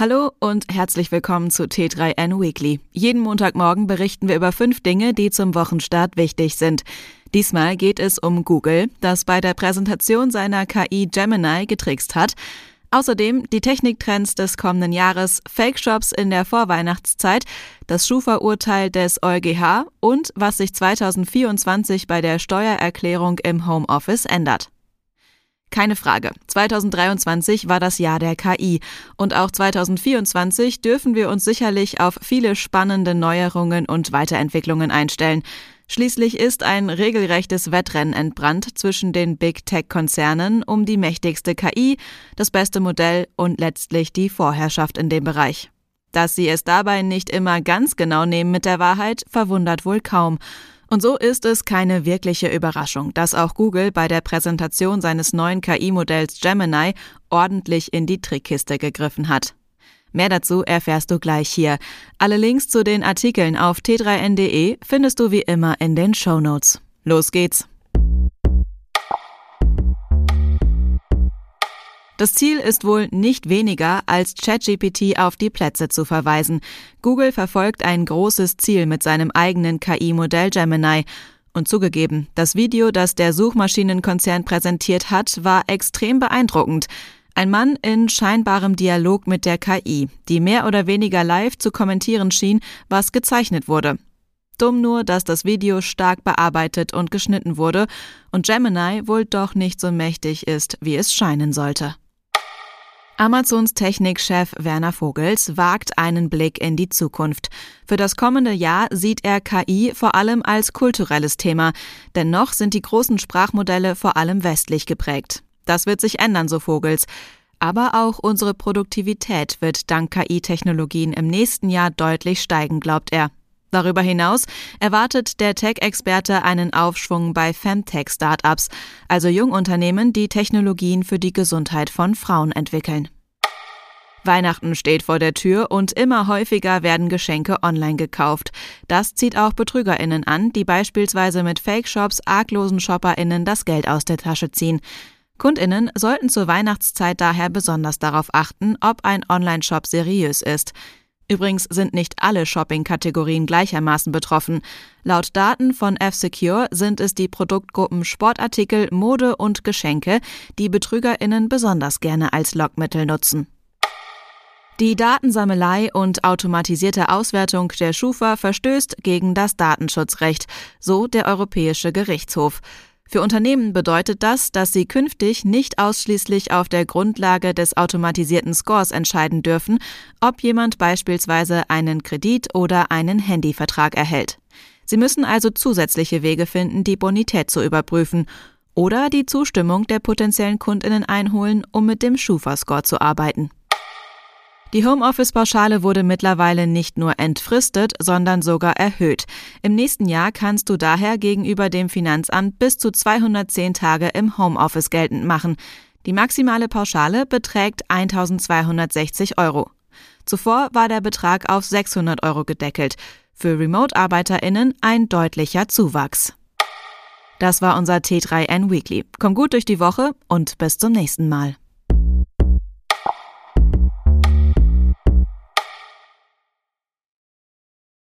Hallo und herzlich willkommen zu T3N Weekly. Jeden Montagmorgen berichten wir über fünf Dinge, die zum Wochenstart wichtig sind. Diesmal geht es um Google, das bei der Präsentation seiner KI Gemini getrickst hat. Außerdem die Techniktrends des kommenden Jahres, Fake-Shops in der Vorweihnachtszeit, das Schufa-Urteil des EuGH und was sich 2024 bei der Steuererklärung im Homeoffice ändert. Keine Frage. 2023 war das Jahr der KI. Und auch 2024 dürfen wir uns sicherlich auf viele spannende Neuerungen und Weiterentwicklungen einstellen. Schließlich ist ein regelrechtes Wettrennen entbrannt zwischen den Big Tech-Konzernen um die mächtigste KI, das beste Modell und letztlich die Vorherrschaft in dem Bereich. Dass sie es dabei nicht immer ganz genau nehmen mit der Wahrheit, verwundert wohl kaum. Und so ist es keine wirkliche Überraschung, dass auch Google bei der Präsentation seines neuen KI-Modells Gemini ordentlich in die Trickkiste gegriffen hat. Mehr dazu erfährst du gleich hier. Alle Links zu den Artikeln auf t3n.de findest du wie immer in den Show Notes. Los geht's! Das Ziel ist wohl nicht weniger, als ChatGPT auf die Plätze zu verweisen. Google verfolgt ein großes Ziel mit seinem eigenen KI-Modell Gemini. Und zugegeben, das Video, das der Suchmaschinenkonzern präsentiert hat, war extrem beeindruckend. Ein Mann in scheinbarem Dialog mit der KI, die mehr oder weniger live zu kommentieren schien, was gezeichnet wurde. Dumm nur, dass das Video stark bearbeitet und geschnitten wurde und Gemini wohl doch nicht so mächtig ist, wie es scheinen sollte. Amazons Technikchef Werner Vogels wagt einen Blick in die Zukunft. Für das kommende Jahr sieht er KI vor allem als kulturelles Thema, denn noch sind die großen Sprachmodelle vor allem westlich geprägt. Das wird sich ändern, so Vogels. Aber auch unsere Produktivität wird dank KI-Technologien im nächsten Jahr deutlich steigen, glaubt er. Darüber hinaus erwartet der Tech-Experte einen Aufschwung bei Femtech-Startups, also Jungunternehmen, die Technologien für die Gesundheit von Frauen entwickeln. Weihnachten steht vor der Tür und immer häufiger werden Geschenke online gekauft. Das zieht auch Betrügerinnen an, die beispielsweise mit Fake-Shops arglosen Shopperinnen das Geld aus der Tasche ziehen. Kundinnen sollten zur Weihnachtszeit daher besonders darauf achten, ob ein Online-Shop seriös ist. Übrigens sind nicht alle Shopping-Kategorien gleichermaßen betroffen. Laut Daten von F-Secure sind es die Produktgruppen Sportartikel, Mode und Geschenke, die BetrügerInnen besonders gerne als Lockmittel nutzen. Die Datensammelei und automatisierte Auswertung der Schufa verstößt gegen das Datenschutzrecht, so der Europäische Gerichtshof. Für Unternehmen bedeutet das, dass sie künftig nicht ausschließlich auf der Grundlage des automatisierten Scores entscheiden dürfen, ob jemand beispielsweise einen Kredit oder einen Handyvertrag erhält. Sie müssen also zusätzliche Wege finden, die Bonität zu überprüfen oder die Zustimmung der potenziellen Kundinnen einholen, um mit dem Schufa-Score zu arbeiten. Die Homeoffice-Pauschale wurde mittlerweile nicht nur entfristet, sondern sogar erhöht. Im nächsten Jahr kannst du daher gegenüber dem Finanzamt bis zu 210 Tage im Homeoffice geltend machen. Die maximale Pauschale beträgt 1260 Euro. Zuvor war der Betrag auf 600 Euro gedeckelt. Für Remote-ArbeiterInnen ein deutlicher Zuwachs. Das war unser T3N Weekly. Komm gut durch die Woche und bis zum nächsten Mal.